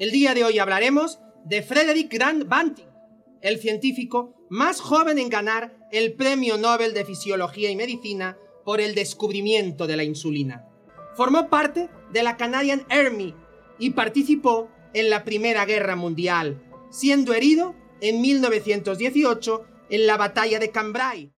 El día de hoy hablaremos de Frederick Grant Banting, el científico más joven en ganar el Premio Nobel de Fisiología y Medicina por el descubrimiento de la insulina. Formó parte de la Canadian Army y participó en la Primera Guerra Mundial, siendo herido en 1918 en la batalla de Cambrai.